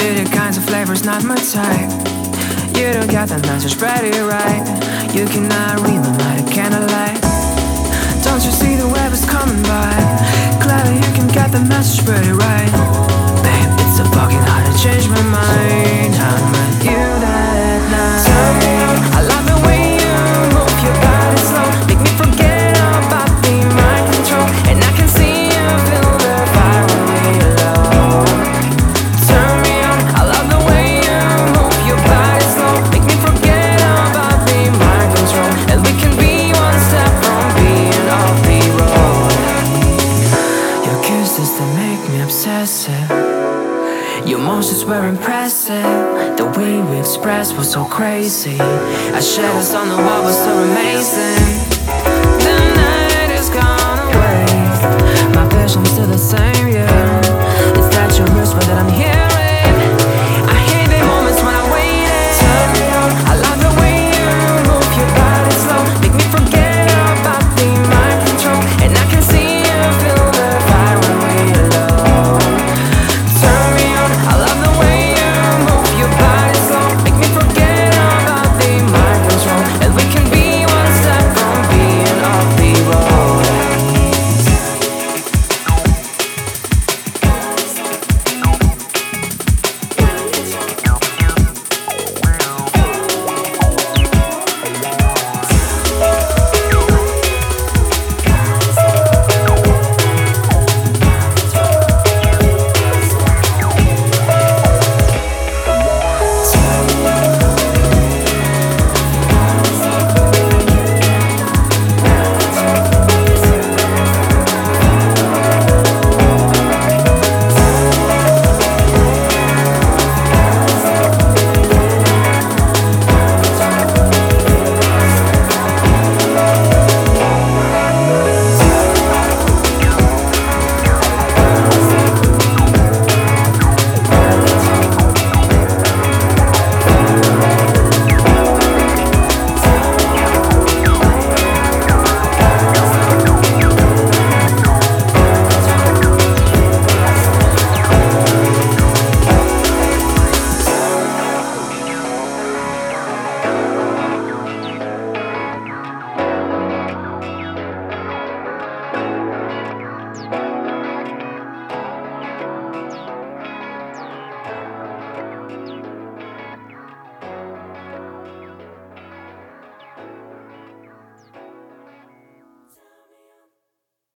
Bitter kinds of flavors, not my type. You don't get the message, spread it right. You cannot read my mind, cannot lie. Don't you see the web is coming by? Clearly, you can get the message, spread it right. Your motions were impressive. The way we expressed was so crazy. Our shadows on the wall was so amazing.